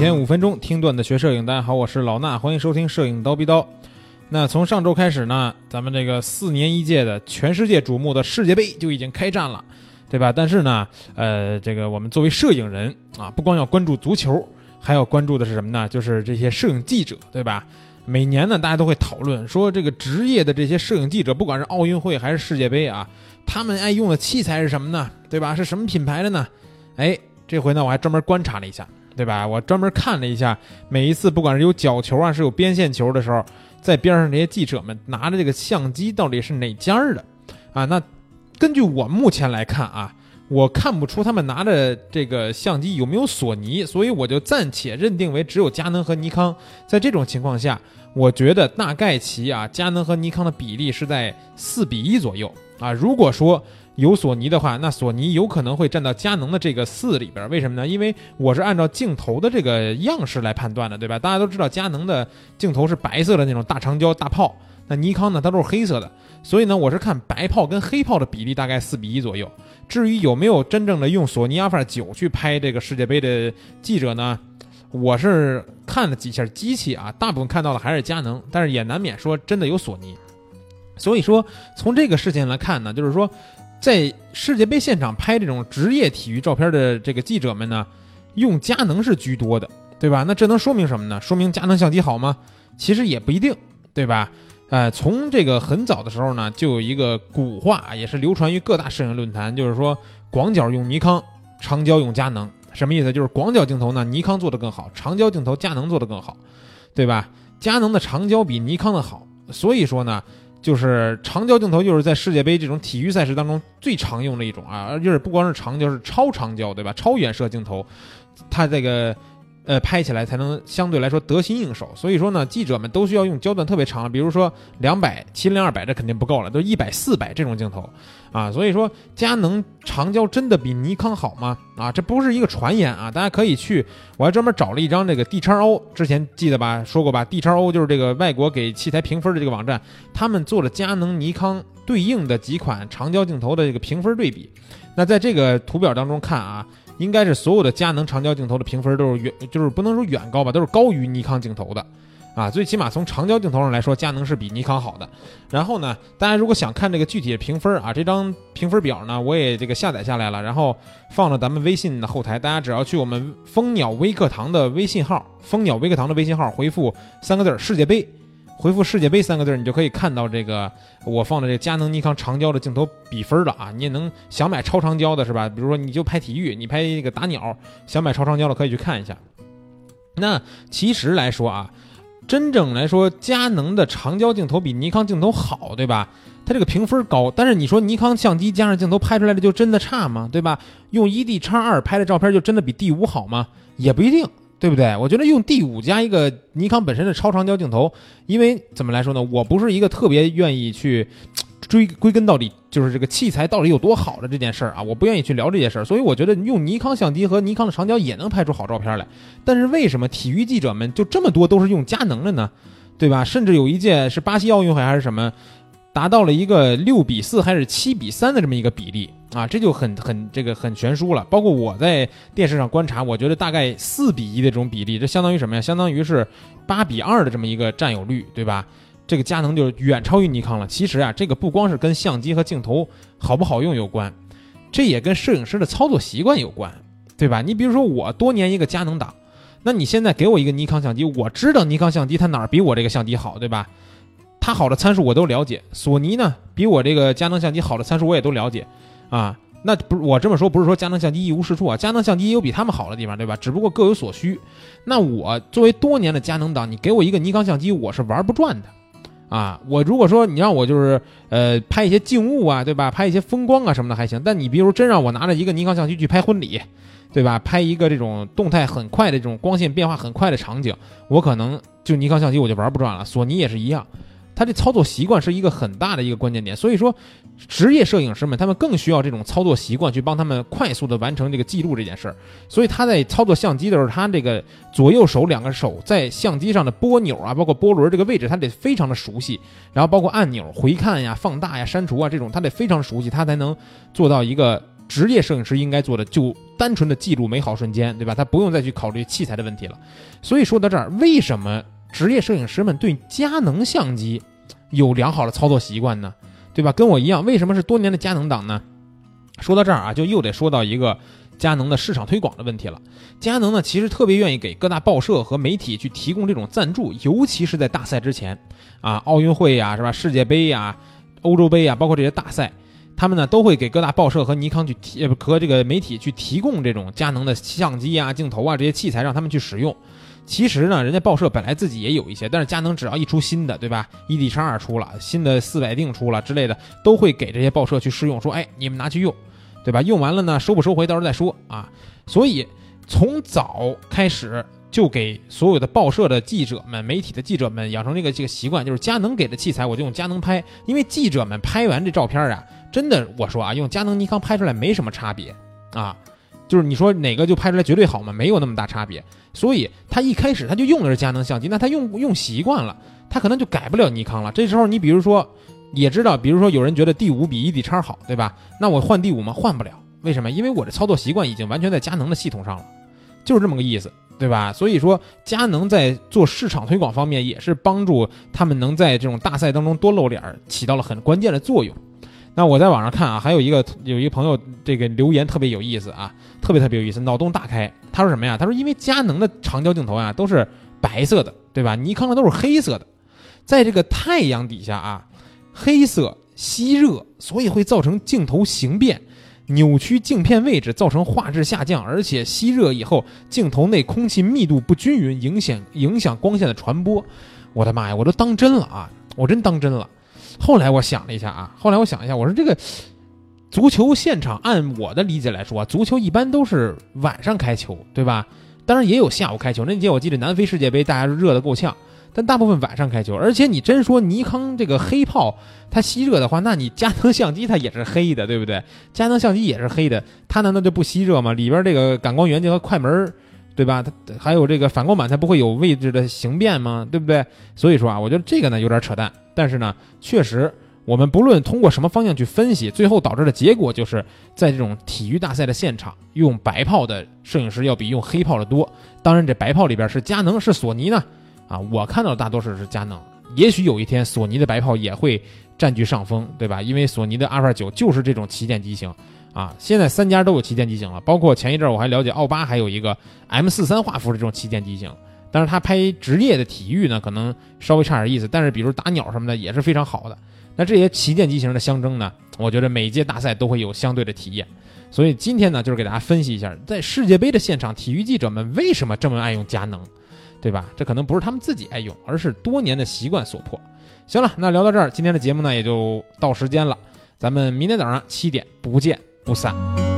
天五分钟听段子学摄影，大家好，我是老衲，欢迎收听摄影刀逼刀。那从上周开始呢，咱们这个四年一届的全世界瞩目的世界杯就已经开战了，对吧？但是呢，呃，这个我们作为摄影人啊，不光要关注足球，还要关注的是什么呢？就是这些摄影记者，对吧？每年呢，大家都会讨论说，这个职业的这些摄影记者，不管是奥运会还是世界杯啊，他们爱用的器材是什么呢？对吧？是什么品牌的呢？哎，这回呢，我还专门观察了一下，对吧？我专门看了一下，每一次不管是有角球啊，是有边线球的时候，在边上这些记者们拿着这个相机到底是哪家的啊？那根据我目前来看啊，我看不出他们拿的这个相机有没有索尼，所以我就暂且认定为只有佳能和尼康。在这种情况下，我觉得大概其啊，佳能和尼康的比例是在四比一左右啊。如果说有索尼的话，那索尼有可能会占到佳能的这个四里边。为什么呢？因为我是按照镜头的这个样式来判断的，对吧？大家都知道佳能的镜头是白色的那种大长焦大炮，那尼康呢，它都是黑色的。所以呢，我是看白炮跟黑炮的比例大概四比一左右。至于有没有真正的用索尼 Alpha 九去拍这个世界杯的记者呢？我是看了几下机器啊，大部分看到的还是佳能，但是也难免说真的有索尼。所以说，从这个事情来看呢，就是说，在世界杯现场拍这种职业体育照片的这个记者们呢，用佳能是居多的，对吧？那这能说明什么呢？说明佳能相机好吗？其实也不一定，对吧？呃，从这个很早的时候呢，就有一个古话，也是流传于各大摄影论坛，就是说广角用尼康，长焦用佳能。什么意思？就是广角镜头呢，尼康做的更好；长焦镜头，佳能做的更好，对吧？佳能的长焦比尼康的好，所以说呢，就是长焦镜头就是在世界杯这种体育赛事当中最常用的一种啊，而且不光是长焦，是超长焦，对吧？超远摄镜头，它这个呃拍起来才能相对来说得心应手。所以说呢，记者们都需要用焦段特别长，比如说两百、七零二百，这肯定不够了，都一百、四百这种镜头啊。所以说，佳能长焦真的比尼康好吗？啊，这不是一个传言啊，大家可以去，我还专门找了一张这个 D 叉 O，之前记得吧？说过吧？D 叉 O 就是这个外国给器材评分的这个网站，他们做了佳能、尼康对应的几款长焦镜头的这个评分对比。那在这个图表当中看啊，应该是所有的佳能长焦镜头的评分都是远，就是不能说远高吧，都是高于尼康镜头的。啊，最起码从长焦镜头上来说，佳能是比尼康好的。然后呢，大家如果想看这个具体的评分啊，这张评分表呢，我也这个下载下来了，然后放到咱们微信的后台。大家只要去我们蜂鸟微课堂的微信号，蜂鸟微课堂的微信号回复三个字“世界杯”，回复“世界杯”三个字，你就可以看到这个我放的这佳能、尼康长焦的镜头比分了啊。你也能想买超长焦的是吧？比如说你就拍体育，你拍这个打鸟，想买超长焦的可以去看一下。那其实来说啊。真正来说，佳能的长焦镜头比尼康镜头好，对吧？它这个评分高，但是你说尼康相机加上镜头拍出来的就真的差吗？对吧？用一 D 叉二拍的照片就真的比 D 五好吗？也不一定，对不对？我觉得用 D 五加一个尼康本身的超长焦镜头，因为怎么来说呢？我不是一个特别愿意去追归根到底，就是这个器材到底有多好的这件事儿啊，我不愿意去聊这件事儿，所以我觉得用尼康相机和尼康的长焦也能拍出好照片来。但是为什么体育记者们就这么多都是用佳能的呢？对吧？甚至有一届是巴西奥运会还是什么，达到了一个六比四还是七比三的这么一个比例啊，这就很很这个很悬殊了。包括我在电视上观察，我觉得大概四比一的这种比例，这相当于什么呀？相当于是八比二的这么一个占有率，对吧？这个佳能就远超于尼康了。其实啊，这个不光是跟相机和镜头好不好用有关，这也跟摄影师的操作习惯有关，对吧？你比如说我多年一个佳能党。那你现在给我一个尼康相机，我知道尼康相机它哪儿比我这个相机好，对吧？它好的参数我都了解。索尼呢，比我这个佳能相机好的参数我也都了解，啊，那不是我这么说，不是说佳能相机一无是处啊，佳能相机也有比他们好的地方，对吧？只不过各有所需。那我作为多年的佳能党，你给我一个尼康相机，我是玩不转的，啊，我如果说你让我就是呃拍一些静物啊，对吧？拍一些风光啊什么的还行，但你比如真让我拿着一个尼康相机去拍婚礼。对吧？拍一个这种动态很快的这种光线变化很快的场景，我可能就尼康相机我就玩不转了。索尼也是一样，他这操作习惯是一个很大的一个关键点。所以说，职业摄影师们他们更需要这种操作习惯去帮他们快速的完成这个记录这件事儿。所以他在操作相机的时候，他这个左右手两个手在相机上的拨钮啊，包括拨轮这个位置，他得非常的熟悉。然后包括按钮回看呀、放大呀、删除啊这种，他得非常熟悉，他才能做到一个。职业摄影师应该做的就单纯的记录美好瞬间，对吧？他不用再去考虑器材的问题了。所以说到这儿，为什么职业摄影师们对佳能相机有良好的操作习惯呢？对吧？跟我一样，为什么是多年的佳能党呢？说到这儿啊，就又得说到一个佳能的市场推广的问题了。佳能呢，其实特别愿意给各大报社和媒体去提供这种赞助，尤其是在大赛之前啊，奥运会呀，是吧？世界杯呀、欧洲杯呀，包括这些大赛。他们呢都会给各大报社和尼康去提和这个媒体去提供这种佳能的相机啊、镜头啊这些器材，让他们去使用。其实呢，人家报社本来自己也有一些，但是佳能只要一出新的，对吧？E D 叉二出了，新的四百定出了之类的，都会给这些报社去试用，说，哎，你们拿去用，对吧？用完了呢，收不收回到时候再说啊。所以从早开始就给所有的报社的记者们、媒体的记者们养成这个这个习惯，就是佳能给的器材我就用佳能拍，因为记者们拍完这照片啊。真的，我说啊，用佳能、尼康拍出来没什么差别啊，就是你说哪个就拍出来绝对好吗？没有那么大差别。所以他一开始他就用的是佳能相机，那他用用习惯了，他可能就改不了尼康了。这时候你比如说也知道，比如说有人觉得 D 五比 E D 叉好，对吧？那我换 D 五吗？换不了，为什么？因为我的操作习惯已经完全在佳能的系统上了，就是这么个意思，对吧？所以说佳能在做市场推广方面也是帮助他们能在这种大赛当中多露脸，起到了很关键的作用。那我在网上看啊，还有一个有一个朋友这个留言特别有意思啊，特别特别有意思，脑洞大开。他说什么呀？他说因为佳能的长焦镜头啊都是白色的，对吧？尼康的都是黑色的，在这个太阳底下啊，黑色吸热，所以会造成镜头形变，扭曲镜片位置，造成画质下降，而且吸热以后镜头内空气密度不均匀，影响影响光线的传播。我的妈呀，我都当真了啊！我真当真了。后来我想了一下啊，后来我想一下，我说这个足球现场，按我的理解来说，足球一般都是晚上开球，对吧？当然也有下午开球。那届我记得南非世界杯，大家热得够呛，但大部分晚上开球。而且你真说尼康这个黑炮它吸热的话，那你佳能相机它也是黑的，对不对？佳能相机也是黑的，它难道就不吸热吗？里边这个感光元件和快门，对吧？它还有这个反光板，它不会有位置的形变吗？对不对？所以说啊，我觉得这个呢有点扯淡。但是呢，确实，我们不论通过什么方向去分析，最后导致的结果就是在这种体育大赛的现场，用白炮的摄影师要比用黑炮的多。当然，这白炮里边是佳能是索尼呢？啊，我看到的大多数是佳能。也许有一天，索尼的白炮也会占据上风，对吧？因为索尼的阿尔法九就是这种旗舰机型啊。现在三家都有旗舰机型了，包括前一阵我还了解奥巴还有一个 M 四三画幅的这种旗舰机型。但是他拍职业的体育呢，可能稍微差点意思。但是比如打鸟什么的也是非常好的。那这些旗舰机型的相争呢，我觉得每届大赛都会有相对的体验。所以今天呢，就是给大家分析一下，在世界杯的现场，体育记者们为什么这么爱用佳能，对吧？这可能不是他们自己爱用，而是多年的习惯所迫。行了，那聊到这儿，今天的节目呢也就到时间了。咱们明天早上七点不见不散。